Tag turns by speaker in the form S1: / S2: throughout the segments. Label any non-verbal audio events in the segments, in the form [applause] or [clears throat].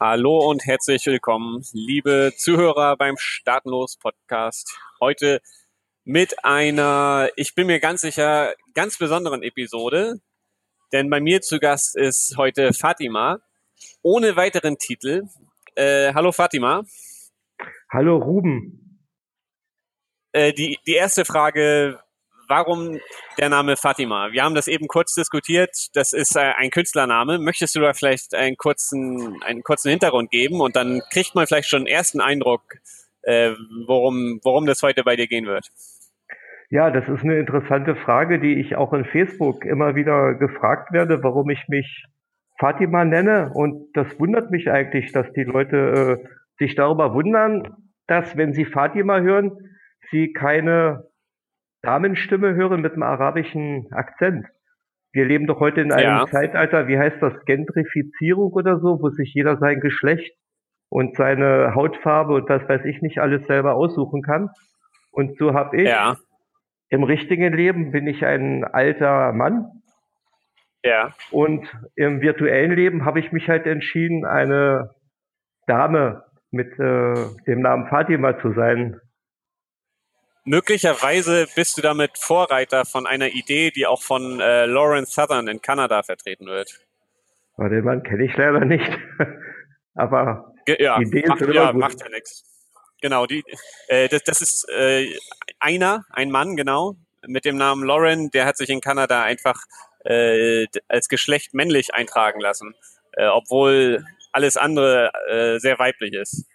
S1: Hallo und herzlich willkommen, liebe Zuhörer beim Startenlos Podcast. Heute mit einer, ich bin mir ganz sicher, ganz besonderen Episode. Denn bei mir zu Gast ist heute Fatima, ohne weiteren Titel. Äh, hallo Fatima.
S2: Hallo Ruben.
S1: Äh, die, die erste Frage, warum der Name Fatima? Wir haben das eben kurz diskutiert. Das ist äh, ein Künstlername. Möchtest du da vielleicht einen kurzen, einen kurzen Hintergrund geben? Und dann kriegt man vielleicht schon einen ersten Eindruck, äh, worum, worum das heute bei dir gehen wird.
S2: Ja, das ist eine interessante Frage, die ich auch in Facebook immer wieder gefragt werde, warum ich mich Fatima nenne. Und das wundert mich eigentlich, dass die Leute äh, sich darüber wundern, dass, wenn sie Fatima hören, sie keine Damenstimme hören mit einem arabischen Akzent. Wir leben doch heute in einem ja. Zeitalter, wie heißt das, Gentrifizierung oder so, wo sich jeder sein Geschlecht und seine Hautfarbe und was weiß ich nicht alles selber aussuchen kann. Und so habe ich ja. im richtigen Leben bin ich ein alter Mann. Ja. Und im virtuellen Leben habe ich mich halt entschieden, eine Dame mit äh, dem Namen Fatima zu sein
S1: möglicherweise bist du damit Vorreiter von einer Idee, die auch von äh, Lauren Southern in Kanada vertreten wird.
S2: Oh, den Mann kenne ich leider nicht. [laughs] Aber
S1: Ge ja, Ideen macht, sind ja, macht ja nichts. Genau, die, äh, das, das ist äh, einer, ein Mann, genau, mit dem Namen Lauren, der hat sich in Kanada einfach äh, als Geschlecht männlich eintragen lassen, äh, obwohl alles andere äh, sehr weiblich ist.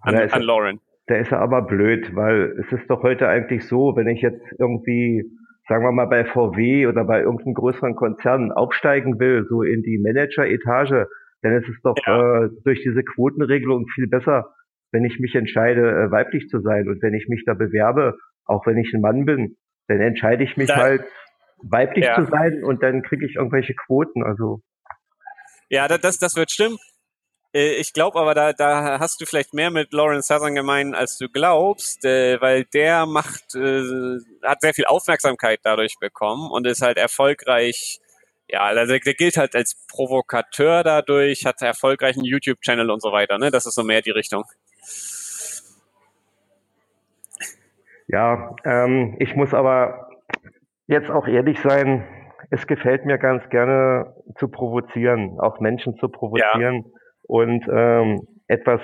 S2: An, an Lauren. Da ist er aber blöd, weil es ist doch heute eigentlich so, wenn ich jetzt irgendwie, sagen wir mal, bei VW oder bei irgendeinem größeren Konzern aufsteigen will, so in die Manager-Etage, dann ist es doch ja. äh, durch diese Quotenregelung viel besser, wenn ich mich entscheide, äh, weiblich zu sein. Und wenn ich mich da bewerbe, auch wenn ich ein Mann bin, dann entscheide ich mich da, halt, weiblich ja. zu sein und dann kriege ich irgendwelche Quoten. Also
S1: ja, das, das wird stimmen. Äh, ich glaube aber, da, da hast du vielleicht mehr mit Lawrence Southern gemein, als du glaubst, äh, weil der macht, äh, hat sehr viel Aufmerksamkeit dadurch bekommen und ist halt erfolgreich. Ja, also der gilt halt als Provokateur dadurch, hat erfolgreichen YouTube-Channel und so weiter. Ne? Das ist so mehr die Richtung.
S2: Ja, ähm, ich muss aber jetzt auch ehrlich sein, es gefällt mir ganz gerne zu provozieren, auch Menschen zu provozieren. Ja und ähm, etwas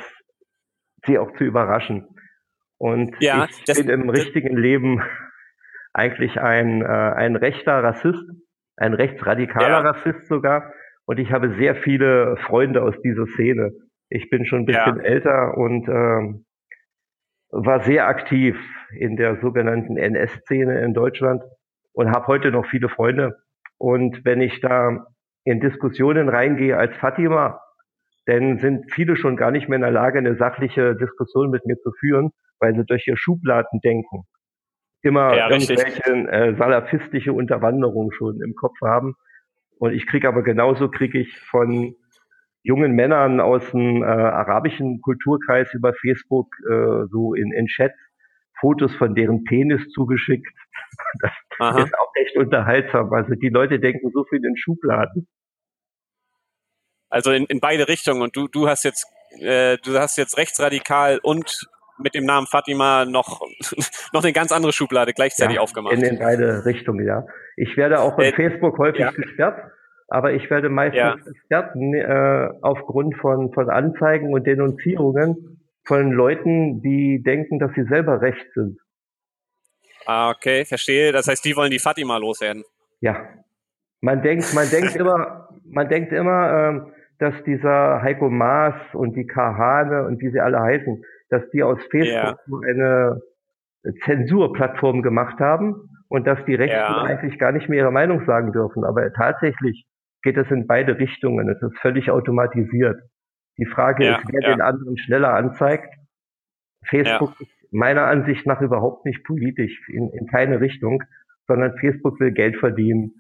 S2: sie auch zu überraschen. Und ja, ich bin im richtigen Leben eigentlich ein, äh, ein rechter Rassist, ein rechtsradikaler ja. Rassist sogar. Und ich habe sehr viele Freunde aus dieser Szene. Ich bin schon ein bisschen ja. älter und ähm, war sehr aktiv in der sogenannten NS-Szene in Deutschland und habe heute noch viele Freunde. Und wenn ich da in Diskussionen reingehe als Fatima, denn sind viele schon gar nicht mehr in der Lage, eine sachliche Diskussion mit mir zu führen, weil sie durch ihr Schubladen denken. Immer ja, irgendwelche äh, salafistische Unterwanderung schon im Kopf haben. Und ich kriege aber genauso kriege ich von jungen Männern aus dem äh, arabischen Kulturkreis über Facebook äh, so in, in Chats Fotos von deren Penis zugeschickt. [laughs] Das Aha. ist auch echt unterhaltsam. Also die Leute denken so viel in Schubladen.
S1: Also in, in beide Richtungen. Und du, du hast jetzt, äh, du hast jetzt rechtsradikal und mit dem Namen Fatima noch, [laughs] noch eine ganz andere Schublade gleichzeitig
S2: ja,
S1: aufgemacht.
S2: In, in beide Richtungen, ja. Ich werde auch in äh, Facebook häufig ja. gesperrt, aber ich werde meistens ja. gesperrt äh, aufgrund von, von Anzeigen und Denunzierungen von Leuten, die denken, dass sie selber recht sind.
S1: Ah, okay, verstehe. Das heißt, die wollen die Fatima loswerden.
S2: Ja. Man denkt, man denkt [laughs] immer, man denkt immer, ähm, dass dieser Heiko Maas und die Kahane und wie sie alle heißen, dass die aus Facebook ja. eine Zensurplattform gemacht haben und dass die Rechten ja. eigentlich gar nicht mehr ihre Meinung sagen dürfen. Aber tatsächlich geht es in beide Richtungen. Es ist völlig automatisiert. Die Frage ja, ist, wer den anderen schneller anzeigt. Facebook ist meiner Ansicht nach überhaupt nicht politisch in, in keine Richtung, sondern Facebook will Geld verdienen.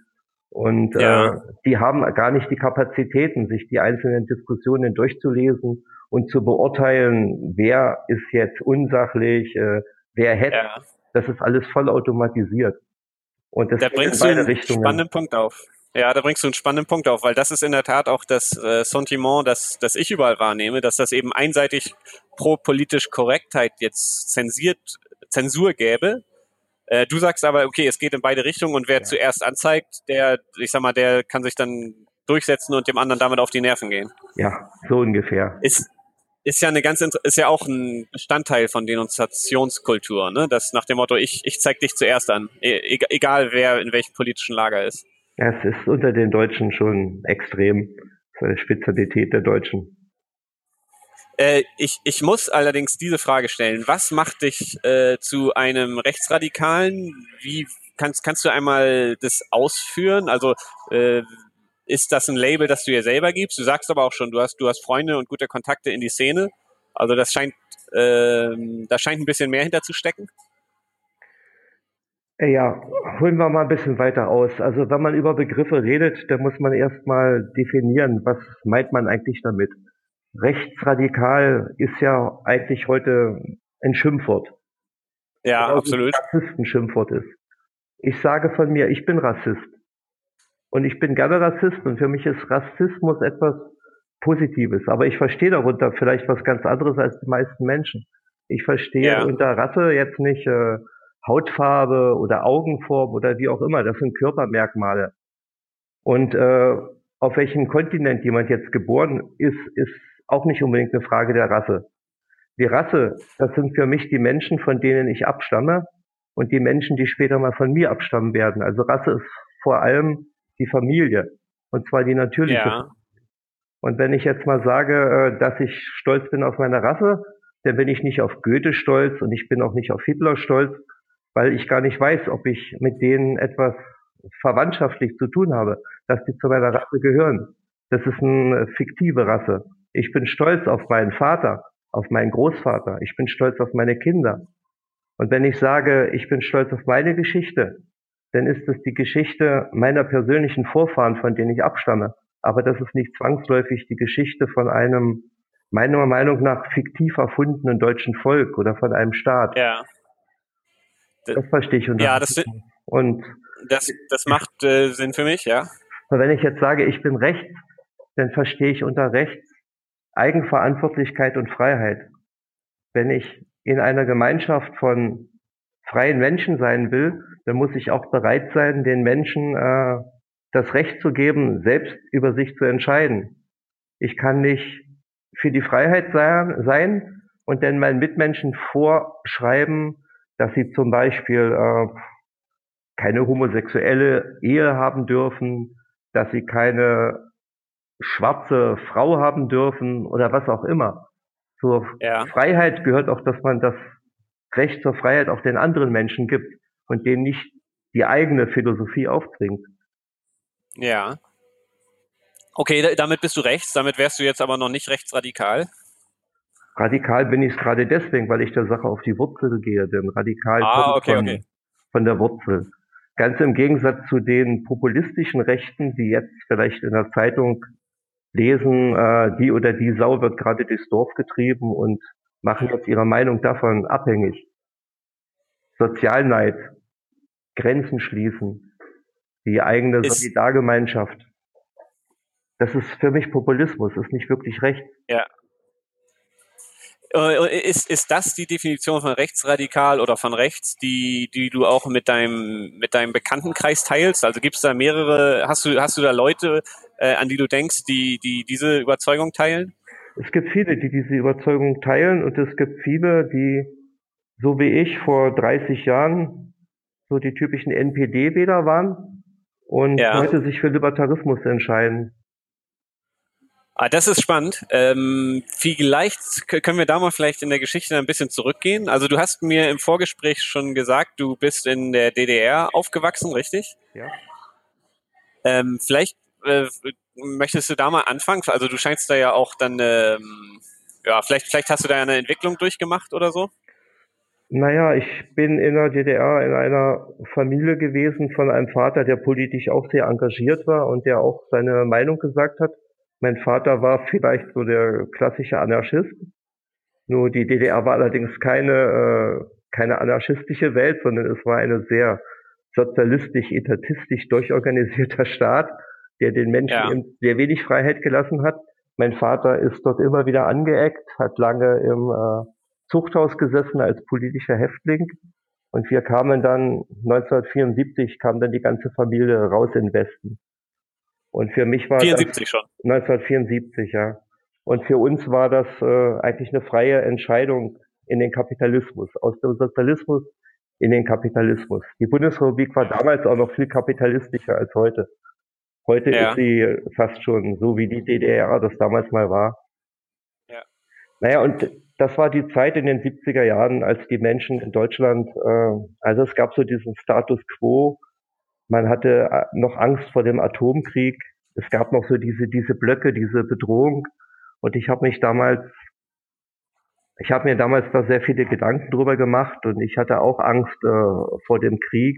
S2: Und ja. äh, die haben gar nicht die Kapazitäten, sich die einzelnen Diskussionen durchzulesen und zu beurteilen, wer ist jetzt unsachlich, äh, wer hätte. Ja. Das ist alles voll automatisiert.
S1: Und das da bringst du einen Richtungen. spannenden Punkt auf. Ja, da bringst du einen spannenden Punkt auf, weil das ist in der Tat auch das äh, Sentiment, das, das ich überall wahrnehme, dass das eben einseitig pro politisch Korrektheit jetzt zensiert, Zensur gäbe. Äh, du sagst aber, okay, es geht in beide Richtungen und wer ja. zuerst anzeigt, der, ich sag mal, der kann sich dann durchsetzen und dem anderen damit auf die Nerven gehen.
S2: Ja, so ungefähr.
S1: Ist, ist ja eine ganz ist ja auch ein Bestandteil von Denunziationskultur, ne? Das nach dem Motto, ich, ich zeig dich zuerst an, e egal wer in welchem politischen Lager ist.
S2: Ja, es ist unter den Deutschen schon extrem. Das ist eine Spezialität der Deutschen.
S1: Äh, ich, ich muss allerdings diese Frage stellen. Was macht dich äh, zu einem Rechtsradikalen? Wie kannst, kannst du einmal das ausführen? Also äh, ist das ein Label, das du dir selber gibst? Du sagst aber auch schon, du hast, du hast Freunde und gute Kontakte in die Szene. Also das scheint, äh, da scheint ein bisschen mehr hinterzustecken.
S2: Ja, holen wir mal ein bisschen weiter aus. Also wenn man über Begriffe redet, dann muss man erstmal definieren, was meint man eigentlich damit. Rechtsradikal ist ja eigentlich heute ein Schimpfwort.
S1: Ja, absolut.
S2: Ein Rassistenschimpfwort ist. Ich sage von mir, ich bin Rassist. Und ich bin gerne Rassist und für mich ist Rassismus etwas Positives. Aber ich verstehe darunter vielleicht was ganz anderes als die meisten Menschen. Ich verstehe ja. unter Rasse jetzt nicht äh, Hautfarbe oder Augenform oder wie auch immer. Das sind Körpermerkmale. Und äh, auf welchem Kontinent jemand jetzt geboren ist, ist auch nicht unbedingt eine Frage der Rasse. Die Rasse, das sind für mich die Menschen, von denen ich abstamme und die Menschen, die später mal von mir abstammen werden. Also Rasse ist vor allem die Familie. Und zwar die natürliche. Ja. Und wenn ich jetzt mal sage, äh, dass ich stolz bin auf meine Rasse, dann bin ich nicht auf Goethe stolz und ich bin auch nicht auf Hitler stolz, weil ich gar nicht weiß, ob ich mit denen etwas verwandtschaftlich zu tun habe, dass die zu meiner Rasse gehören. Das ist eine fiktive Rasse. Ich bin stolz auf meinen Vater, auf meinen Großvater. Ich bin stolz auf meine Kinder. Und wenn ich sage, ich bin stolz auf meine Geschichte, dann ist es die Geschichte meiner persönlichen Vorfahren, von denen ich abstamme. Aber das ist nicht zwangsläufig die Geschichte von einem, meiner Meinung nach, fiktiv erfundenen deutschen Volk oder von einem Staat.
S1: Ja.
S2: Das verstehe ich.
S1: Und ja, das, und das, das macht äh, Sinn für mich, ja.
S2: Und wenn ich jetzt sage, ich bin rechts, dann verstehe ich unter rechts Eigenverantwortlichkeit und Freiheit. Wenn ich in einer Gemeinschaft von freien Menschen sein will, dann muss ich auch bereit sein, den Menschen äh, das Recht zu geben, selbst über sich zu entscheiden. Ich kann nicht für die Freiheit sein und dann meinen Mitmenschen vorschreiben, dass sie zum Beispiel äh, keine homosexuelle Ehe haben dürfen, dass sie keine schwarze Frau haben dürfen oder was auch immer. Zur ja. Freiheit gehört auch, dass man das Recht zur Freiheit auch den anderen Menschen gibt und denen nicht die eigene Philosophie aufzwingt.
S1: Ja. Okay, damit bist du rechts, damit wärst du jetzt aber noch nicht rechtsradikal.
S2: Radikal bin ich gerade deswegen, weil ich der Sache auf die Wurzel gehe, denn radikal
S1: ah, kommt okay, von, okay.
S2: von der Wurzel. Ganz im Gegensatz zu den populistischen Rechten, die jetzt vielleicht in der Zeitung lesen, äh, die oder die Sau wird gerade durchs Dorf getrieben und machen jetzt ihre Meinung davon abhängig. Sozialneid, Grenzen schließen, die eigene ist, Solidargemeinschaft. Das ist für mich Populismus, ist nicht wirklich recht.
S1: Ja. Äh, ist, ist das die Definition von rechtsradikal oder von rechts, die, die du auch mit deinem, mit deinem Bekanntenkreis teilst? Also gibt es da mehrere, hast du, hast du da Leute, äh, an die du denkst, die, die diese Überzeugung teilen?
S2: Es gibt viele, die diese Überzeugung teilen und es gibt viele, die, so wie ich vor 30 Jahren, so die typischen NPD-Wähler waren und ja. heute sich für Libertarismus entscheiden.
S1: Ah, das ist spannend. Ähm, vielleicht können wir da mal vielleicht in der Geschichte ein bisschen zurückgehen. Also du hast mir im Vorgespräch schon gesagt, du bist in der DDR aufgewachsen, richtig?
S2: Ja.
S1: Ähm, vielleicht äh, möchtest du da mal anfangen? Also du scheinst da ja auch dann, ähm, ja, vielleicht, vielleicht hast du da eine Entwicklung durchgemacht oder so?
S2: Naja, ich bin in der DDR in einer Familie gewesen von einem Vater, der politisch auch sehr engagiert war und der auch seine Meinung gesagt hat. Mein Vater war vielleicht so der klassische Anarchist. Nur die DDR war allerdings keine, äh, keine anarchistische Welt, sondern es war eine sehr sozialistisch-etatistisch durchorganisierter [laughs] Staat, der den Menschen ja. sehr wenig Freiheit gelassen hat. Mein Vater ist dort immer wieder angeeckt, hat lange im äh, Zuchthaus gesessen als politischer Häftling. Und wir kamen dann 1974 kam dann die ganze Familie raus in den Westen. Und für mich war
S1: 74 das schon.
S2: 1974, ja. Und für uns war das äh, eigentlich eine freie Entscheidung in den Kapitalismus, aus dem Sozialismus in den Kapitalismus. Die Bundesrepublik war damals auch noch viel kapitalistischer als heute. Heute ja. ist sie fast schon so wie die DDR das damals mal war. Ja. Naja, und das war die Zeit in den 70er Jahren, als die Menschen in Deutschland, äh, also es gab so diesen Status quo, man hatte äh, noch Angst vor dem Atomkrieg, es gab noch so diese, diese Blöcke, diese Bedrohung und ich habe mich damals, ich habe mir damals da sehr viele Gedanken drüber gemacht und ich hatte auch Angst äh, vor dem Krieg,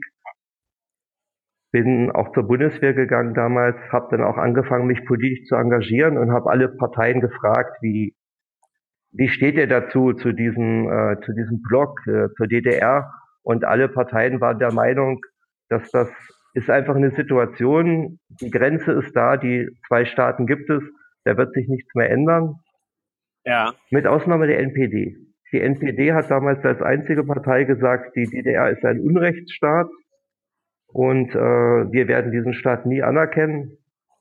S2: bin auch zur Bundeswehr gegangen damals, habe dann auch angefangen, mich politisch zu engagieren und habe alle Parteien gefragt, wie wie steht ihr dazu, zu diesem, äh, zu diesem Block, äh, zur DDR? Und alle Parteien waren der Meinung, dass das ist einfach eine Situation, die Grenze ist da, die zwei Staaten gibt es, da wird sich nichts mehr ändern. Ja. Mit Ausnahme der NPD. Die NPD hat damals als einzige Partei gesagt, die DDR ist ein Unrechtsstaat und äh, wir werden diesen Staat nie anerkennen.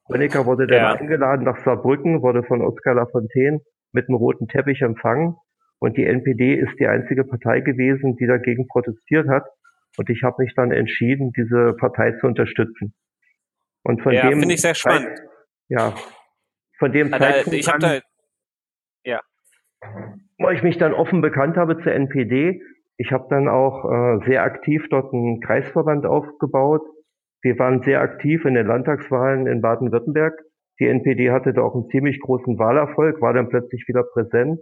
S2: Honecker wurde dann ja. eingeladen nach Saarbrücken, wurde von Oskar Lafontaine mit einem roten Teppich empfangen. Und die NPD ist die einzige Partei gewesen, die dagegen protestiert hat. Und ich habe mich dann entschieden, diese Partei zu unterstützen.
S1: Und von ja, dem finde ich sehr spannend. Zeit,
S2: ja, von dem also, Zeitpunkt
S1: ich an, da, ja.
S2: wo ich mich dann offen bekannt habe zur NPD, ich habe dann auch äh, sehr aktiv dort einen Kreisverband aufgebaut. Wir waren sehr aktiv in den Landtagswahlen in Baden-Württemberg. Die NPD hatte da auch einen ziemlich großen Wahlerfolg, war dann plötzlich wieder präsent.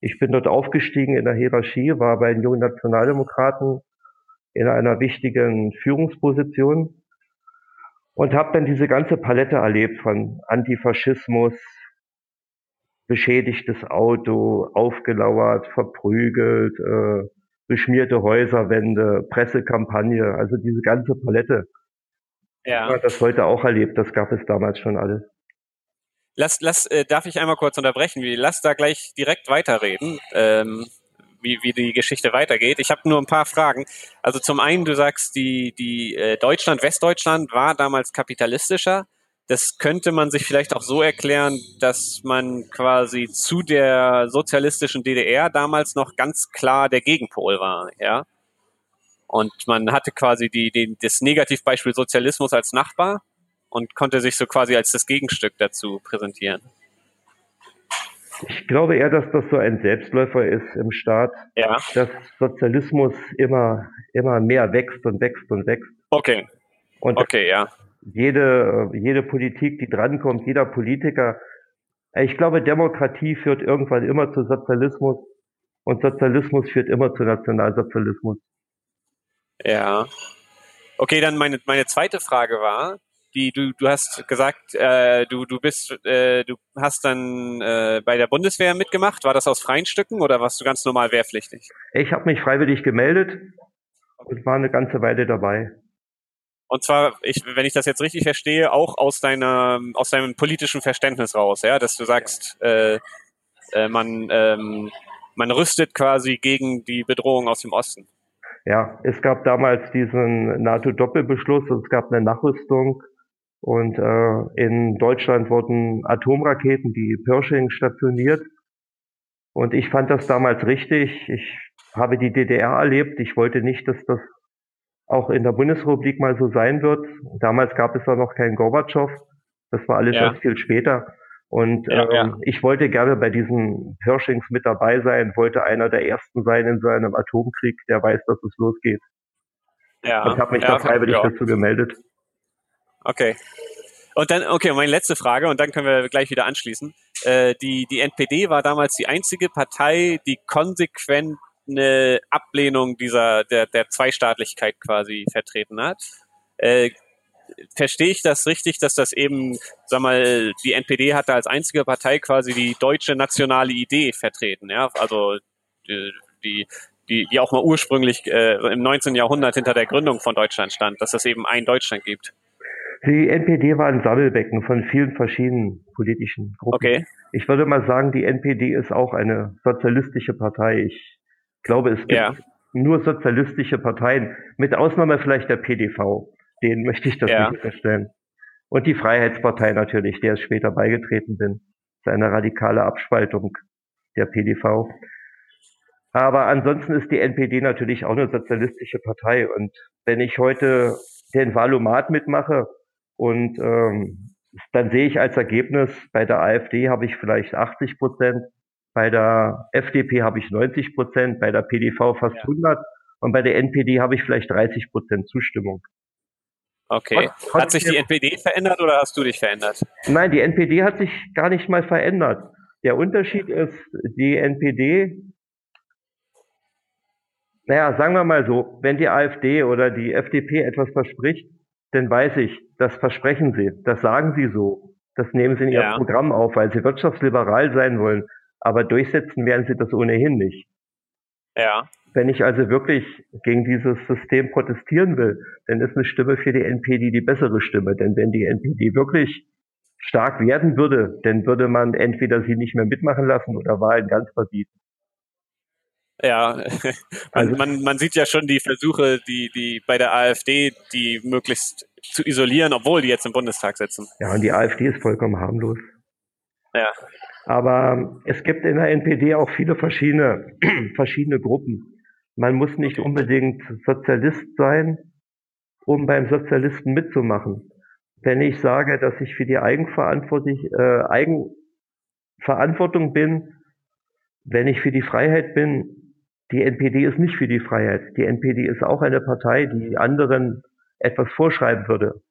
S2: Ich bin dort aufgestiegen in der Hierarchie, war bei den jungen Nationaldemokraten in einer wichtigen Führungsposition und habe dann diese ganze Palette erlebt von Antifaschismus, beschädigtes Auto, aufgelauert, verprügelt, äh, beschmierte Häuserwände, Pressekampagne, also diese ganze Palette. Ja. Das heute auch erlebt, das gab es damals schon alles.
S1: Lass, lass, äh, darf ich einmal kurz unterbrechen? Lass da gleich direkt weiterreden, ähm, wie, wie die Geschichte weitergeht. Ich habe nur ein paar Fragen. Also zum einen, du sagst, die, die äh, Deutschland, Westdeutschland war damals kapitalistischer. Das könnte man sich vielleicht auch so erklären, dass man quasi zu der sozialistischen DDR damals noch ganz klar der Gegenpol war, ja. Und man hatte quasi die, die, das Negativbeispiel Sozialismus als Nachbar und konnte sich so quasi als das Gegenstück dazu präsentieren.
S2: Ich glaube eher, dass das so ein Selbstläufer ist im Staat, ja. dass Sozialismus immer, immer mehr wächst und wächst und wächst.
S1: Okay.
S2: Und okay, ja. Jede, jede Politik, die drankommt, jeder Politiker, ich glaube, Demokratie führt irgendwann immer zu Sozialismus und Sozialismus führt immer zu Nationalsozialismus.
S1: Ja. Okay, dann meine, meine zweite Frage war, die du du hast gesagt, äh, du du bist äh, du hast dann äh, bei der Bundeswehr mitgemacht. War das aus freien Stücken oder warst du ganz normal wehrpflichtig?
S2: Ich habe mich freiwillig gemeldet und war eine ganze Weile dabei.
S1: Und zwar, ich, wenn ich das jetzt richtig verstehe, auch aus deiner aus deinem politischen Verständnis raus, ja, dass du sagst, äh, äh, man ähm, man rüstet quasi gegen die Bedrohung aus dem Osten.
S2: Ja, es gab damals diesen NATO-Doppelbeschluss und es gab eine Nachrüstung und äh, in Deutschland wurden Atomraketen, die Pershing, stationiert. Und ich fand das damals richtig. Ich habe die DDR erlebt. Ich wollte nicht, dass das auch in der Bundesrepublik mal so sein wird. Damals gab es da noch keinen Gorbatschow. Das war alles ja. erst viel später. Und ja, ähm, ja. ich wollte gerne bei diesen Pershings mit dabei sein, wollte einer der ersten sein in so einem Atomkrieg, der weiß, dass es losgeht. Ja, und habe mich da freiwillig dazu gemeldet.
S1: Okay. Und dann, okay, meine letzte Frage, und dann können wir gleich wieder anschließen. Äh, die, die NPD war damals die einzige Partei, die konsequent eine Ablehnung dieser, der, der Zweistaatlichkeit quasi vertreten hat. Äh, verstehe ich das richtig, dass das eben, sag mal, die NPD hatte als einzige Partei quasi die deutsche nationale Idee vertreten, ja? Also die, die die, auch mal ursprünglich äh, im 19. Jahrhundert hinter der Gründung von Deutschland stand, dass es eben ein Deutschland gibt.
S2: Die NPD war ein Sammelbecken von vielen verschiedenen politischen Gruppen. Okay. Ich würde mal sagen, die NPD ist auch eine sozialistische Partei. Ich glaube, es gibt ja. nur sozialistische Parteien, mit Ausnahme vielleicht der PDV. Den möchte ich das ja. nicht unterstellen. Und die Freiheitspartei natürlich, der ich später beigetreten bin. Das ist eine radikale Abspaltung der PDV. Aber ansonsten ist die NPD natürlich auch eine sozialistische Partei. Und wenn ich heute den Wahlomat mitmache und ähm, dann sehe ich als Ergebnis, bei der AfD habe ich vielleicht 80 Prozent, bei der FDP habe ich 90 Prozent, bei der PDV fast ja. 100 und bei der NPD habe ich vielleicht 30 Prozent Zustimmung.
S1: Okay. Hat sich die NPD verändert oder hast du dich verändert?
S2: Nein, die NPD hat sich gar nicht mal verändert. Der Unterschied ist, die NPD, naja, sagen wir mal so, wenn die AfD oder die FDP etwas verspricht, dann weiß ich, das versprechen sie, das sagen sie so, das nehmen sie in ihr ja. Programm auf, weil sie wirtschaftsliberal sein wollen, aber durchsetzen werden sie das ohnehin nicht.
S1: Ja.
S2: Wenn ich also wirklich gegen dieses System protestieren will, dann ist eine Stimme für die NPD die bessere Stimme. Denn wenn die NPD wirklich stark werden würde, dann würde man entweder sie nicht mehr mitmachen lassen oder Wahlen ganz verbieten.
S1: Ja, [laughs] man, also, man, man sieht ja schon die Versuche, die, die bei der AfD, die möglichst zu isolieren, obwohl die jetzt im Bundestag sitzen.
S2: Ja, und die AfD ist vollkommen harmlos.
S1: Ja.
S2: Aber es gibt in der NPD auch viele verschiedene, [clears throat] verschiedene Gruppen. Man muss nicht unbedingt Sozialist sein, um beim Sozialisten mitzumachen. Wenn ich sage, dass ich für die Eigenverantwortung, äh, Eigenverantwortung bin, wenn ich für die Freiheit bin, die NPD ist nicht für die Freiheit. Die NPD ist auch eine Partei, die anderen etwas vorschreiben würde.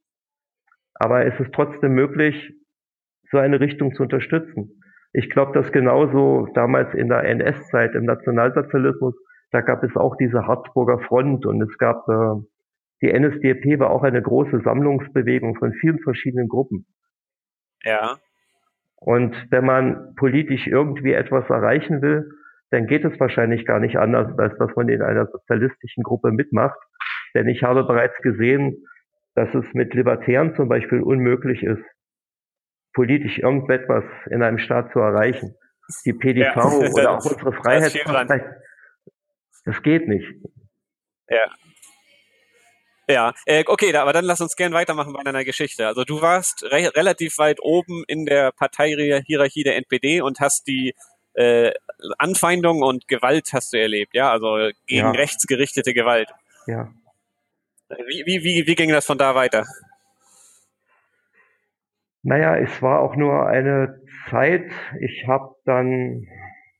S2: Aber es ist trotzdem möglich, so eine Richtung zu unterstützen. Ich glaube, dass genauso damals in der NS-Zeit, im Nationalsozialismus, da gab es auch diese Harzburger Front und es gab, äh, die NSDAP war auch eine große Sammlungsbewegung von vielen verschiedenen Gruppen.
S1: Ja.
S2: Und wenn man politisch irgendwie etwas erreichen will, dann geht es wahrscheinlich gar nicht anders, als dass man in einer sozialistischen Gruppe mitmacht. Denn ich habe bereits gesehen, dass es mit Libertären zum Beispiel unmöglich ist, politisch irgendetwas in einem Staat zu erreichen. Die PDV ja, oder [laughs] auch unsere Freiheitspartei, das geht nicht.
S1: Ja. Ja, äh, okay, aber dann lass uns gern weitermachen bei deiner Geschichte. Also du warst re relativ weit oben in der Parteihierarchie der NPD und hast die äh, Anfeindung und Gewalt hast du erlebt, ja, also gegen ja. rechtsgerichtete Gewalt.
S2: Ja.
S1: Wie, wie, wie, wie ging das von da weiter?
S2: Naja, es war auch nur eine Zeit. Ich habe dann,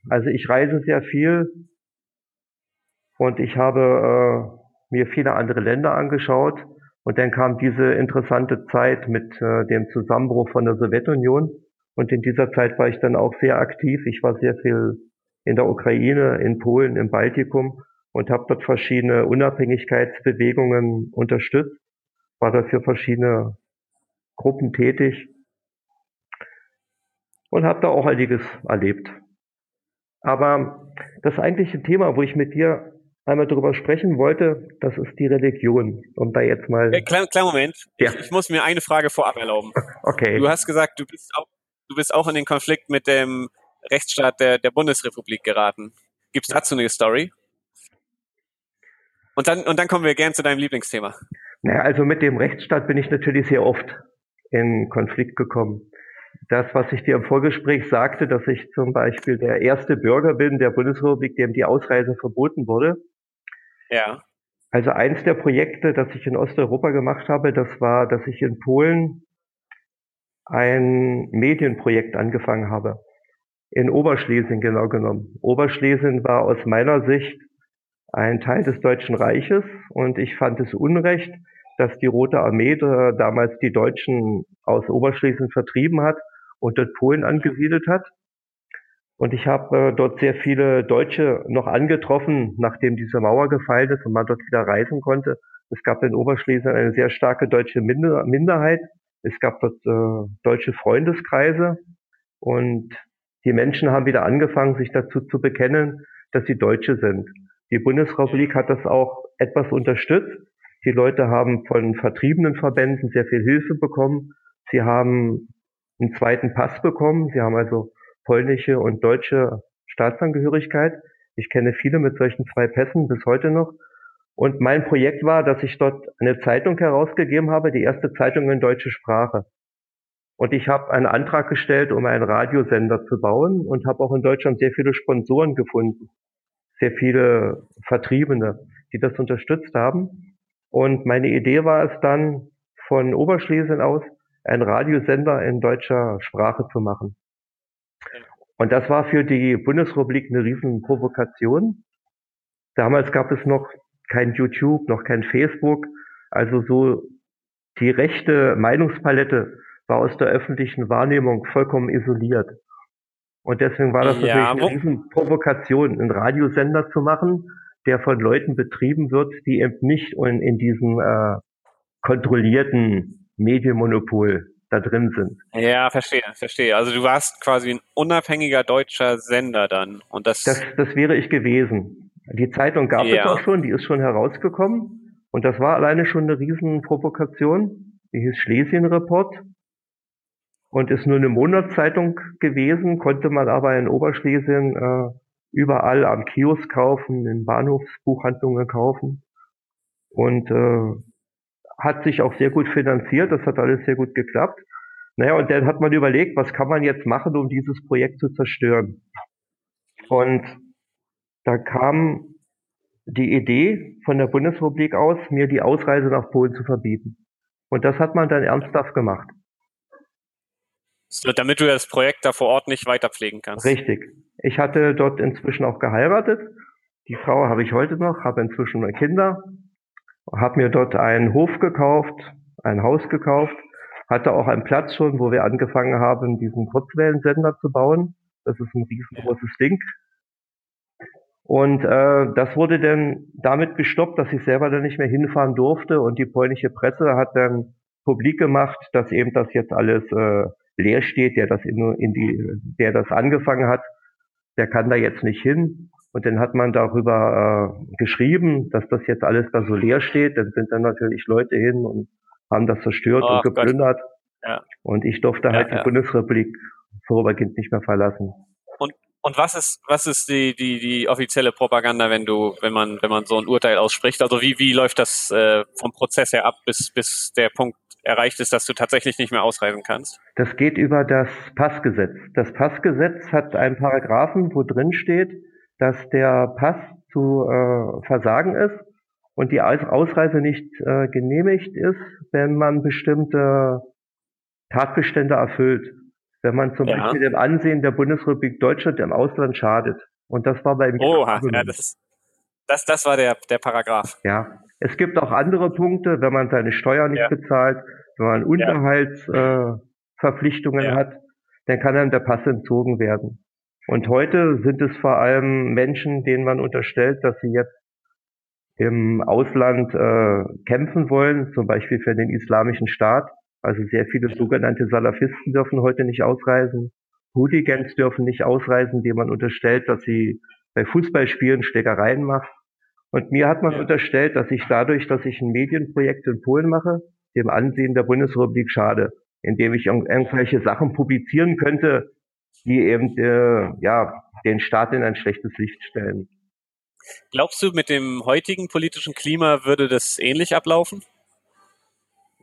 S2: also ich reise sehr viel und ich habe äh, mir viele andere Länder angeschaut. Und dann kam diese interessante Zeit mit äh, dem Zusammenbruch von der Sowjetunion. Und in dieser Zeit war ich dann auch sehr aktiv. Ich war sehr viel in der Ukraine, in Polen, im Baltikum und habe dort verschiedene Unabhängigkeitsbewegungen unterstützt, war dafür verschiedene Gruppen tätig und habe da auch einiges erlebt. Aber das eigentliche Thema, wo ich mit dir einmal darüber sprechen wollte, das ist die Religion. Um da jetzt mal.
S1: Ja, kleiner, kleiner Moment. Ja. Ich, ich, muss mir eine Frage vorab erlauben. [laughs]
S2: Okay.
S1: Du hast gesagt, du bist auch, du bist auch in den Konflikt mit dem Rechtsstaat der, der Bundesrepublik geraten. Gibt es dazu eine Story? Und dann, und dann kommen wir gern zu deinem Lieblingsthema.
S2: Naja, also mit dem Rechtsstaat bin ich natürlich sehr oft in Konflikt gekommen. Das, was ich dir im Vorgespräch sagte, dass ich zum Beispiel der erste Bürger bin der Bundesrepublik, dem die Ausreise verboten wurde,
S1: ja.
S2: Also eins der Projekte, das ich in Osteuropa gemacht habe, das war, dass ich in Polen ein Medienprojekt angefangen habe. In Oberschlesien genau genommen. Oberschlesien war aus meiner Sicht ein Teil des Deutschen Reiches und ich fand es unrecht, dass die Rote Armee damals die Deutschen aus Oberschlesien vertrieben hat und dort Polen angesiedelt hat. Und ich habe äh, dort sehr viele Deutsche noch angetroffen, nachdem diese Mauer gefallen ist und man dort wieder reisen konnte. Es gab in Oberschlesien eine sehr starke deutsche Minder Minderheit. Es gab dort äh, deutsche Freundeskreise und die Menschen haben wieder angefangen, sich dazu zu bekennen, dass sie Deutsche sind. Die Bundesrepublik hat das auch etwas unterstützt. Die Leute haben von vertriebenen Verbänden sehr viel Hilfe bekommen. Sie haben einen zweiten Pass bekommen. Sie haben also polnische und deutsche Staatsangehörigkeit. Ich kenne viele mit solchen zwei Pässen bis heute noch. Und mein Projekt war, dass ich dort eine Zeitung herausgegeben habe, die erste Zeitung in deutsche Sprache. Und ich habe einen Antrag gestellt, um einen Radiosender zu bauen und habe auch in Deutschland sehr viele Sponsoren gefunden, sehr viele Vertriebene, die das unterstützt haben. Und meine Idee war es dann, von Oberschlesien aus einen Radiosender in deutscher Sprache zu machen. Und das war für die Bundesrepublik eine riesen Provokation. Damals gab es noch kein YouTube, noch kein Facebook. Also so die rechte Meinungspalette war aus der öffentlichen Wahrnehmung vollkommen isoliert. Und deswegen war das ja, natürlich eine riesen Provokation, einen Radiosender zu machen, der von Leuten betrieben wird, die eben nicht in, in diesem äh, kontrollierten Medienmonopol da drin sind.
S1: Ja, verstehe, verstehe. Also du warst quasi ein unabhängiger deutscher Sender dann. Und das,
S2: das, das wäre ich gewesen. Die Zeitung gab ja. es auch schon, die ist schon herausgekommen. Und das war alleine schon eine Riesenprovokation. Die hieß Schlesien Report und ist nur eine Monatszeitung gewesen, konnte man aber in Oberschlesien äh, überall am Kiosk kaufen, in Bahnhofsbuchhandlungen kaufen. Und äh, hat sich auch sehr gut finanziert, das hat alles sehr gut geklappt. Naja, und dann hat man überlegt, was kann man jetzt machen, um dieses Projekt zu zerstören. Und da kam die Idee von der Bundesrepublik aus, mir die Ausreise nach Polen zu verbieten. Und das hat man dann ernsthaft gemacht.
S1: So, damit du das Projekt da vor Ort nicht weiterpflegen kannst.
S2: Richtig. Ich hatte dort inzwischen auch geheiratet. Die Frau habe ich heute noch, habe inzwischen Kinder habe mir dort einen Hof gekauft, ein Haus gekauft, hatte auch einen Platz schon, wo wir angefangen haben, diesen Kurzwellensender zu bauen. Das ist ein riesengroßes Ding. Und äh, das wurde dann damit gestoppt, dass ich selber dann nicht mehr hinfahren durfte. Und die polnische Presse hat dann publik gemacht, dass eben das jetzt alles äh, leer steht, der das in, in die, der das angefangen hat, der kann da jetzt nicht hin. Und dann hat man darüber äh, geschrieben, dass das jetzt alles da so leer steht. Dann sind dann natürlich Leute hin und haben das zerstört oh, und geplündert. Ja. Und ich durfte halt ja, die Bundesrepublik vorübergehend nicht mehr verlassen.
S1: Und, und was ist, was ist die, die, die offizielle Propaganda, wenn du, wenn man, wenn man so ein Urteil ausspricht? Also wie, wie läuft das äh, vom Prozess her ab, bis, bis der Punkt erreicht ist, dass du tatsächlich nicht mehr ausreisen kannst?
S2: Das geht über das Passgesetz. Das Passgesetz hat einen Paragraphen, wo drin steht, dass der Pass zu äh, versagen ist und die Ausreise nicht äh, genehmigt ist, wenn man bestimmte Tatbestände erfüllt. Wenn man zum ja. Beispiel dem Ansehen der Bundesrepublik Deutschland im Ausland schadet. Und das war bei
S1: mir. Oh, ja, das, das, das war der, der Paragraph.
S2: Ja. Es gibt auch andere Punkte, wenn man seine Steuer nicht ja. bezahlt, wenn man Unterhaltsverpflichtungen äh, hat, dann kann einem der Pass entzogen werden. Und heute sind es vor allem Menschen, denen man unterstellt, dass sie jetzt im Ausland äh, kämpfen wollen, zum Beispiel für den islamischen Staat. Also sehr viele sogenannte Salafisten dürfen heute nicht ausreisen. Hooligans dürfen nicht ausreisen, denen man unterstellt, dass sie bei Fußballspielen Schlägereien machen. Und mir hat man ja. unterstellt, dass ich dadurch, dass ich ein Medienprojekt in Polen mache, dem Ansehen der Bundesrepublik schade, indem ich irgendwelche Sachen publizieren könnte, die eben äh, ja, den Staat in ein schlechtes Licht stellen.
S1: Glaubst du, mit dem heutigen politischen Klima würde das ähnlich ablaufen?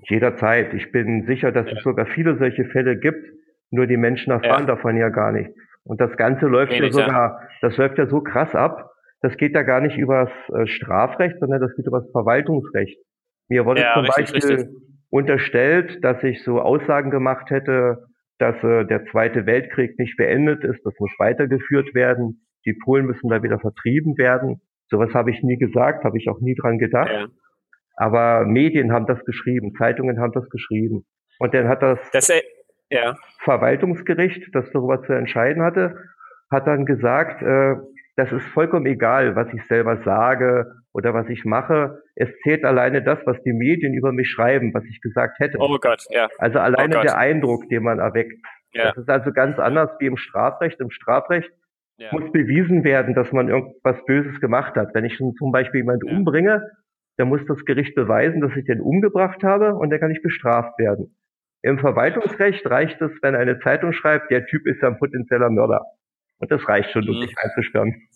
S2: Jederzeit. Ich bin sicher, dass ja. es sogar viele solche Fälle gibt, nur die Menschen erfahren ja. davon ja gar nicht. Und das Ganze läuft Wenig, ja sogar, ja. das läuft ja so krass ab, das geht ja gar nicht übers äh, Strafrecht, sondern das geht übers Verwaltungsrecht. Mir wurde zum richtig, Beispiel richtig. unterstellt, dass ich so Aussagen gemacht hätte, dass äh, der Zweite Weltkrieg nicht beendet ist, das muss weitergeführt werden, die Polen müssen da wieder vertrieben werden. Sowas habe ich nie gesagt, habe ich auch nie dran gedacht. Ja. Aber Medien haben das geschrieben, Zeitungen haben das geschrieben. Und dann hat das, das äh, ja. Verwaltungsgericht, das darüber zu entscheiden hatte, hat dann gesagt, äh, das ist vollkommen egal, was ich selber sage oder was ich mache. Es zählt alleine das, was die Medien über mich schreiben, was ich gesagt hätte.
S1: Oh Gott, ja.
S2: Also alleine oh der Eindruck, den man erweckt. Ja. Das ist also ganz anders wie im Strafrecht. Im Strafrecht ja. muss bewiesen werden, dass man irgendwas Böses gemacht hat. Wenn ich zum Beispiel jemanden ja. umbringe, dann muss das Gericht beweisen, dass ich den umgebracht habe und der kann nicht bestraft werden. Im Verwaltungsrecht reicht es, wenn eine Zeitung schreibt, der Typ ist ein potenzieller Mörder. Und das reicht schon, um mhm. dich einzusperren.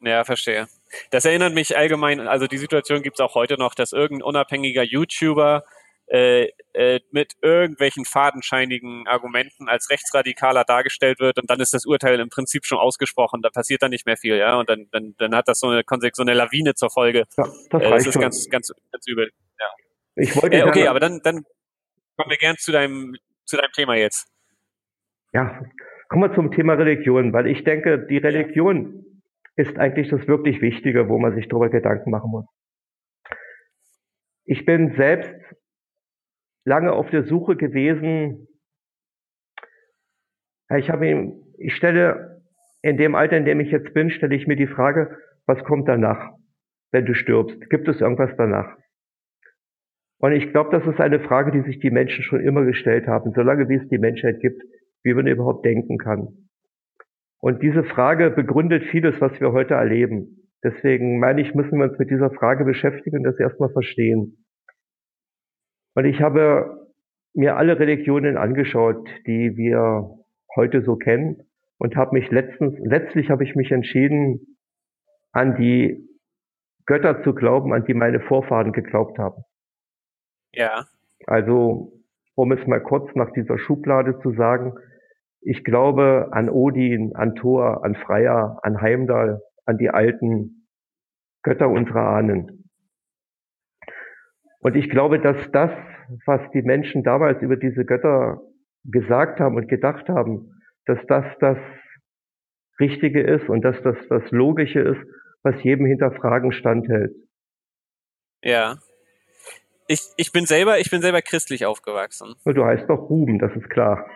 S1: Ja, verstehe. Das erinnert mich allgemein, also die Situation gibt es auch heute noch, dass irgendein unabhängiger YouTuber äh, äh, mit irgendwelchen fadenscheinigen Argumenten als rechtsradikaler dargestellt wird und dann ist das Urteil im Prinzip schon ausgesprochen, da passiert dann nicht mehr viel, ja, und dann, dann, dann hat das so eine, so eine Lawine zur Folge. Ja, das, äh, das ist schon. ganz, ganz, ganz übel. Ja.
S2: Ich wollte äh,
S1: okay, aber dann, dann kommen wir gern zu deinem, zu deinem Thema jetzt.
S2: Ja, kommen wir zum Thema Religion, weil ich denke, die Religion ist eigentlich das wirklich Wichtige, wo man sich darüber Gedanken machen muss. Ich bin selbst lange auf der Suche gewesen. Ich habe, ich stelle in dem Alter, in dem ich jetzt bin, stelle ich mir die Frage, was kommt danach, wenn du stirbst? Gibt es irgendwas danach? Und ich glaube, das ist eine Frage, die sich die Menschen schon immer gestellt haben, solange wie es die Menschheit gibt, wie man überhaupt denken kann. Und diese Frage begründet vieles, was wir heute erleben. Deswegen meine ich, müssen wir uns mit dieser Frage beschäftigen und das erstmal verstehen. Und ich habe mir alle Religionen angeschaut, die wir heute so kennen und habe mich letztens, letztlich habe ich mich entschieden, an die Götter zu glauben, an die meine Vorfahren geglaubt haben.
S1: Ja.
S2: Also, um es mal kurz nach dieser Schublade zu sagen, ich glaube an Odin, an Thor, an Freya, an Heimdall, an die alten Götter unserer Ahnen. Und ich glaube, dass das, was die Menschen damals über diese Götter gesagt haben und gedacht haben, dass das das Richtige ist und dass das das Logische ist, was jedem Hinterfragen standhält.
S1: Ja. Ich, ich bin selber, ich bin selber christlich aufgewachsen.
S2: Du heißt doch Ruben, das ist klar.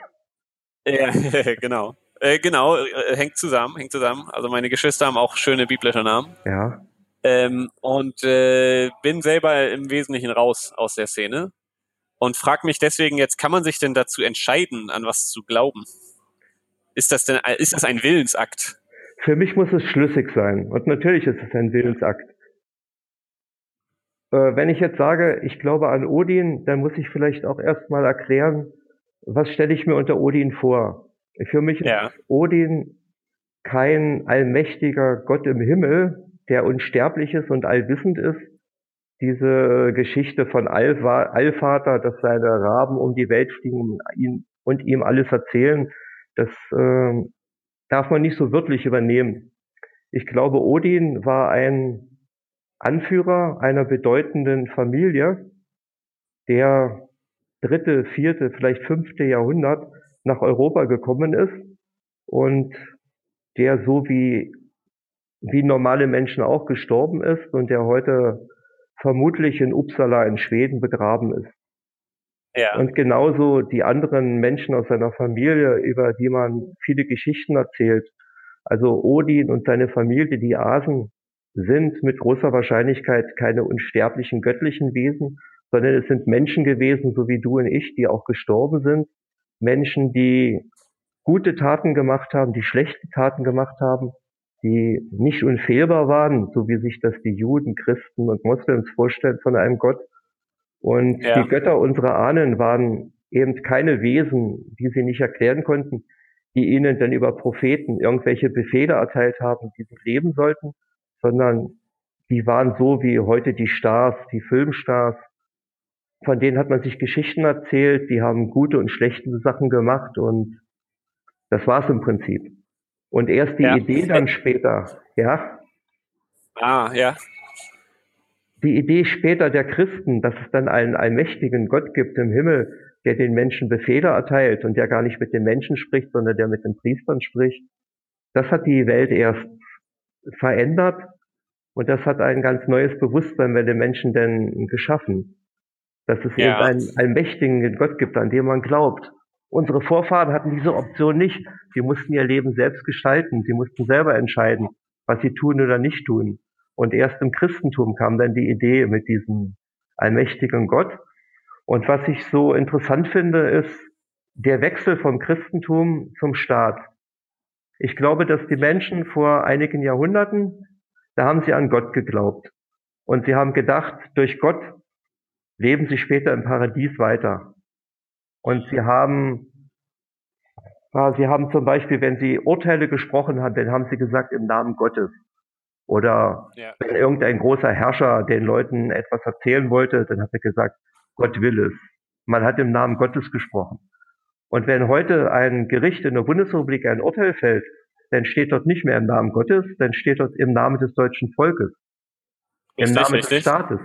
S1: Ja, [laughs] genau. Äh, genau, äh, hängt zusammen, hängt zusammen. Also meine Geschwister haben auch schöne biblische Namen.
S2: Ja.
S1: Ähm, und äh, bin selber im Wesentlichen raus aus der Szene und frag mich deswegen jetzt, kann man sich denn dazu entscheiden, an was zu glauben? Ist das denn, ist das ein Willensakt?
S2: Für mich muss es schlüssig sein. Und natürlich ist es ein Willensakt. Äh, wenn ich jetzt sage, ich glaube an Odin, dann muss ich vielleicht auch erstmal erklären, was stelle ich mir unter Odin vor? Für mich ja. ist Odin kein allmächtiger Gott im Himmel, der unsterblich ist und allwissend ist. Diese Geschichte von Allva Allvater, dass seine Raben um die Welt fliegen und ihm alles erzählen, das äh, darf man nicht so wörtlich übernehmen. Ich glaube, Odin war ein Anführer einer bedeutenden Familie, der dritte, vierte, vielleicht fünfte Jahrhundert nach Europa gekommen ist und der so wie, wie normale Menschen auch gestorben ist und der heute vermutlich in Uppsala in Schweden begraben ist. Ja. Und genauso die anderen Menschen aus seiner Familie, über die man viele Geschichten erzählt. Also Odin und seine Familie, die Asen, sind mit großer Wahrscheinlichkeit keine unsterblichen göttlichen Wesen, sondern es sind Menschen gewesen, so wie du und ich, die auch gestorben sind. Menschen, die gute Taten gemacht haben, die schlechte Taten gemacht haben, die nicht unfehlbar waren, so wie sich das die Juden, Christen und Moslems vorstellen von einem Gott. Und ja. die Götter unserer Ahnen waren eben keine Wesen, die sie nicht erklären konnten, die ihnen dann über Propheten irgendwelche Befehle erteilt haben, die sie leben sollten, sondern die waren so wie heute die Stars, die Filmstars, von denen hat man sich Geschichten erzählt, die haben gute und schlechte Sachen gemacht und das war's im Prinzip. Und erst die ja. Idee dann später, ja.
S1: Ah, ja.
S2: Die Idee später der Christen, dass es dann einen allmächtigen Gott gibt im Himmel, der den Menschen Befehle erteilt und der gar nicht mit den Menschen spricht, sondern der mit den Priestern spricht, das hat die Welt erst verändert und das hat ein ganz neues Bewusstsein bei den Menschen denn geschaffen dass es ja. eben einen, einen mächtigen Gott gibt, an dem man glaubt. Unsere Vorfahren hatten diese Option nicht. Sie mussten ihr Leben selbst gestalten. Sie mussten selber entscheiden, was sie tun oder nicht tun. Und erst im Christentum kam dann die Idee mit diesem allmächtigen Gott. Und was ich so interessant finde, ist der Wechsel vom Christentum zum Staat. Ich glaube, dass die Menschen vor einigen Jahrhunderten, da haben sie an Gott geglaubt. Und sie haben gedacht, durch Gott leben sie später im Paradies weiter. Und sie haben, ja, sie haben zum Beispiel, wenn sie Urteile gesprochen haben, dann haben sie gesagt im Namen Gottes. Oder ja. wenn irgendein großer Herrscher den Leuten etwas erzählen wollte, dann hat er gesagt, Gott will es. Man hat im Namen Gottes gesprochen. Und wenn heute ein Gericht in der Bundesrepublik ein Urteil fällt, dann steht dort nicht mehr im Namen Gottes, dann steht dort im Namen des deutschen Volkes, im richtig, Namen richtig. des Staates.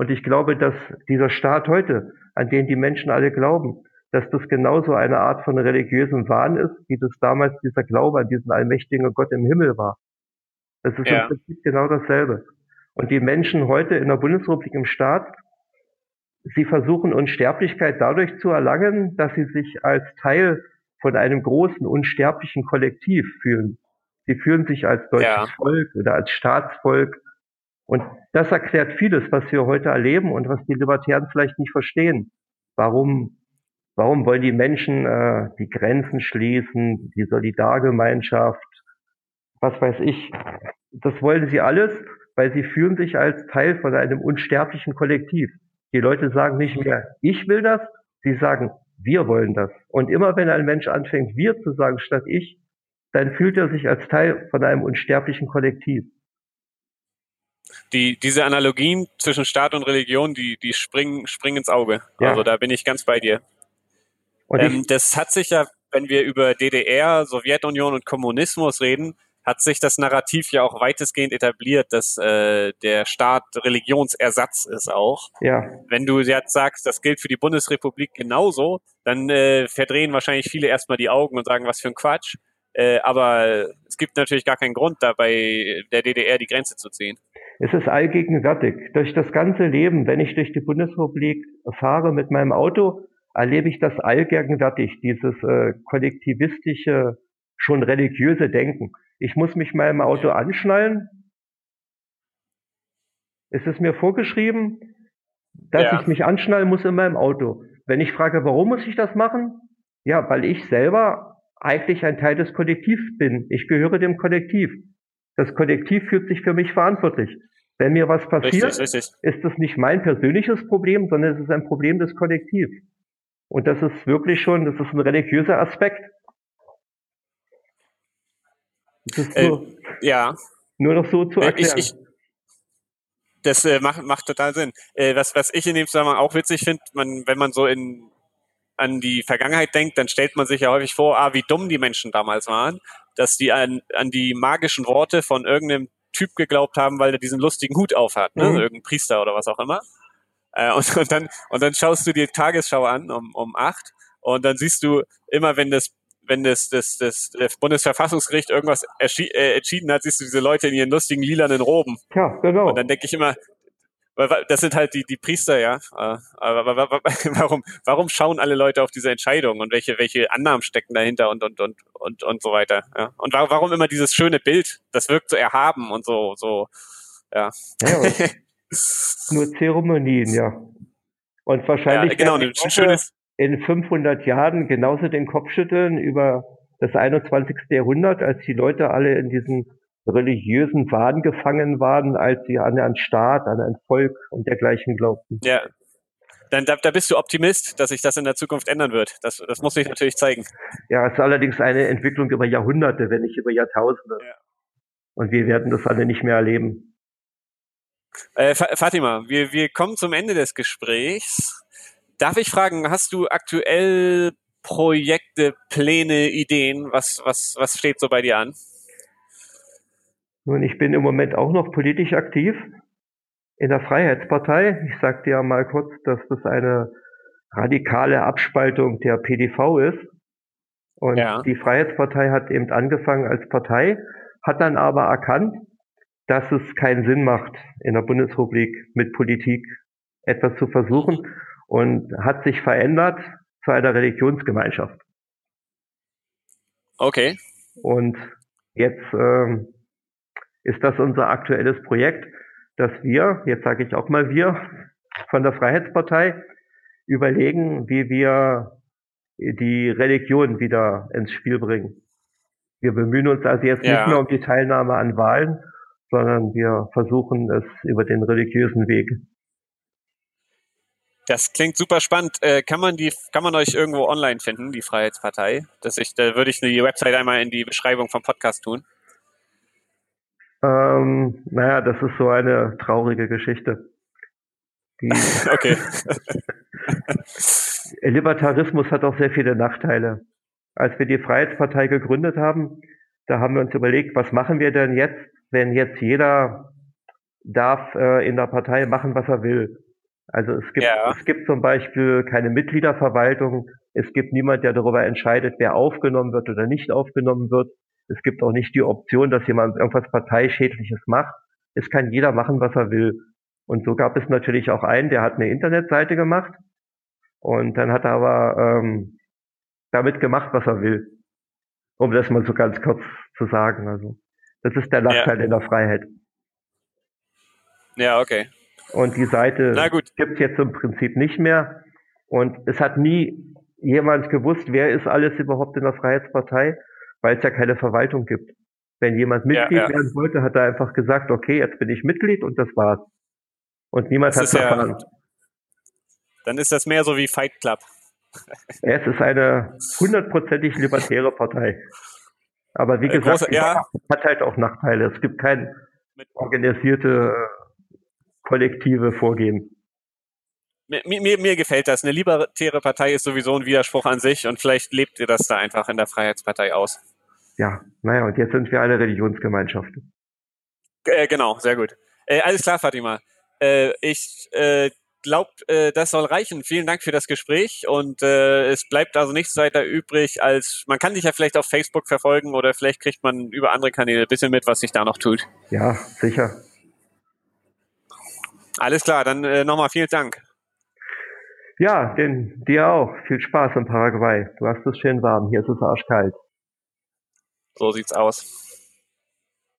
S2: Und ich glaube, dass dieser Staat heute, an den die Menschen alle glauben, dass das genauso eine Art von religiösem Wahn ist, wie das damals dieser Glaube an diesen allmächtigen Gott im Himmel war. Das ist ja. im Prinzip genau dasselbe. Und die Menschen heute in der Bundesrepublik im Staat, sie versuchen Unsterblichkeit dadurch zu erlangen, dass sie sich als Teil von einem großen unsterblichen Kollektiv fühlen. Sie fühlen sich als deutsches ja. Volk oder als Staatsvolk. Und das erklärt vieles, was wir heute erleben und was die Libertären vielleicht nicht verstehen. Warum, warum wollen die Menschen äh, die Grenzen schließen, die Solidargemeinschaft, was weiß ich. Das wollen sie alles, weil sie fühlen sich als Teil von einem unsterblichen Kollektiv. Die Leute sagen nicht mehr, ich will das, sie sagen, wir wollen das. Und immer wenn ein Mensch anfängt, wir zu sagen statt ich, dann fühlt er sich als Teil von einem unsterblichen Kollektiv.
S1: Die, diese Analogien zwischen Staat und Religion, die, die springen, springen ins Auge. Ja. Also da bin ich ganz bei dir. Ähm, das hat sich ja, wenn wir über DDR, Sowjetunion und Kommunismus reden, hat sich das Narrativ ja auch weitestgehend etabliert, dass äh, der Staat Religionsersatz ist auch. Ja. Wenn du jetzt sagst, das gilt für die Bundesrepublik genauso, dann äh, verdrehen wahrscheinlich viele erstmal die Augen und sagen, was für ein Quatsch. Äh, aber es gibt natürlich gar keinen Grund, dabei der DDR die Grenze zu ziehen.
S2: Es ist allgegenwärtig. Durch das ganze Leben, wenn ich durch die Bundesrepublik fahre mit meinem Auto, erlebe ich das allgegenwärtig, dieses äh, kollektivistische, schon religiöse Denken. Ich muss mich im Auto anschnallen. Es ist mir vorgeschrieben, dass ja. ich mich anschnallen muss in meinem Auto. Wenn ich frage, warum muss ich das machen? Ja, weil ich selber eigentlich ein Teil des Kollektivs bin. Ich gehöre dem Kollektiv. Das Kollektiv fühlt sich für mich verantwortlich. Wenn mir was passiert, richtig, richtig. ist das nicht mein persönliches Problem, sondern es ist ein Problem des Kollektivs. Und das ist wirklich schon, das ist ein religiöser Aspekt.
S1: Äh, nur, ja.
S2: Nur noch so zu erklären. Ich, ich,
S1: das äh, macht, macht total Sinn. Äh, was, was ich in dem Zusammenhang auch witzig finde, man, wenn man so in, an die Vergangenheit denkt, dann stellt man sich ja häufig vor, ah, wie dumm die Menschen damals waren, dass die an, an die magischen Worte von irgendeinem Typ geglaubt haben, weil er diesen lustigen Hut aufhat, ne? Mhm. irgendein Priester oder was auch immer. Äh, und, und, dann, und dann schaust du die Tagesschau an um, um acht und dann siehst du immer, wenn das wenn das, das, das, das Bundesverfassungsgericht irgendwas äh, entschieden hat, siehst du diese Leute in ihren lustigen lilanen Roben.
S2: Ja, genau.
S1: Und dann denke ich immer, das sind halt die, die Priester, ja. Äh, aber [laughs] warum, warum schauen alle Leute auf diese Entscheidung und welche, welche Annahmen stecken dahinter und, und, und, und, und so weiter, ja. Und warum immer dieses schöne Bild, das wirkt so erhaben und so, so, ja. ja [laughs]
S2: nur Zeremonien, ja. Und wahrscheinlich.
S1: Ja, genau,
S2: in 500 Jahren genauso den Kopf schütteln über das 21. Jahrhundert, als die Leute alle in diesen religiösen Wahn gefangen waren, als sie an einen Staat, an ein Volk und dergleichen glaubten.
S1: Ja, dann da, da bist du Optimist, dass sich das in der Zukunft ändern wird. Das, das muss sich natürlich zeigen.
S2: Ja, es ist allerdings eine Entwicklung über Jahrhunderte, wenn nicht über Jahrtausende. Ja. Und wir werden das alle nicht mehr erleben.
S1: Äh, Fatima, wir, wir kommen zum Ende des Gesprächs. Darf ich fragen, hast du aktuell Projekte, Pläne, Ideen? Was, was, was steht so bei dir an?
S2: Nun, ich bin im Moment auch noch politisch aktiv in der Freiheitspartei. Ich sagte ja mal kurz, dass das eine radikale Abspaltung der PDV ist. Und ja. die Freiheitspartei hat eben angefangen als Partei, hat dann aber erkannt, dass es keinen Sinn macht, in der Bundesrepublik mit Politik etwas zu versuchen und hat sich verändert zu einer Religionsgemeinschaft.
S1: Okay.
S2: Und jetzt ähm, ist das unser aktuelles Projekt, dass wir, jetzt sage ich auch mal wir, von der Freiheitspartei überlegen, wie wir die Religion wieder ins Spiel bringen. Wir bemühen uns also jetzt ja. nicht mehr um die Teilnahme an Wahlen, sondern wir versuchen es über den religiösen Weg.
S1: Das klingt super spannend. Äh, kann man die, kann man euch irgendwo online finden, die Freiheitspartei? Das ich, da würde ich die Website einmal in die Beschreibung vom Podcast tun.
S2: Ähm, naja, das ist so eine traurige Geschichte.
S1: okay. [laughs] [laughs]
S2: Libertarismus hat auch sehr viele Nachteile. Als wir die Freiheitspartei gegründet haben, da haben wir uns überlegt, was machen wir denn jetzt, wenn jetzt jeder darf äh, in der Partei machen, was er will. Also es gibt, ja. es gibt zum Beispiel keine Mitgliederverwaltung. Es gibt niemand, der darüber entscheidet, wer aufgenommen wird oder nicht aufgenommen wird. Es gibt auch nicht die Option, dass jemand irgendwas Parteischädliches macht. Es kann jeder machen, was er will. Und so gab es natürlich auch einen, der hat eine Internetseite gemacht. Und dann hat er aber ähm, damit gemacht, was er will. Um das mal so ganz kurz zu sagen. Also das ist der Nachteil ja. in der Freiheit.
S1: Ja, okay.
S2: Und die Seite gibt es jetzt im Prinzip nicht mehr. Und es hat nie jemand gewusst, wer ist alles überhaupt in der Freiheitspartei, weil es ja keine Verwaltung gibt. Wenn jemand Mitglied ja, ja. werden wollte, hat er einfach gesagt, okay, jetzt bin ich Mitglied und das war's. Und niemand das hat erfahren. Ja,
S1: dann ist das mehr so wie Fight Club.
S2: Es ist eine hundertprozentig libertäre Partei. Aber wie äh, gesagt, Große, ja. hat halt auch Nachteile. Es gibt kein organisierte kollektive Vorgehen.
S1: Mir, mir, mir gefällt das. Eine libertäre Partei ist sowieso ein Widerspruch an sich und vielleicht lebt ihr das da einfach in der Freiheitspartei aus.
S2: Ja, naja, und jetzt sind wir eine Religionsgemeinschaft.
S1: Äh, genau, sehr gut. Äh, alles klar, Fatima. Äh, ich äh, glaube, äh, das soll reichen. Vielen Dank für das Gespräch und äh, es bleibt also nichts weiter übrig, als man kann dich ja vielleicht auf Facebook verfolgen oder vielleicht kriegt man über andere Kanäle ein bisschen mit, was sich da noch tut.
S2: Ja, sicher.
S1: Alles klar, dann äh, nochmal vielen Dank.
S2: Ja, denn dir auch. Viel Spaß in Paraguay. Du hast es schön warm. Hier ist es arschkalt.
S1: So sieht's aus.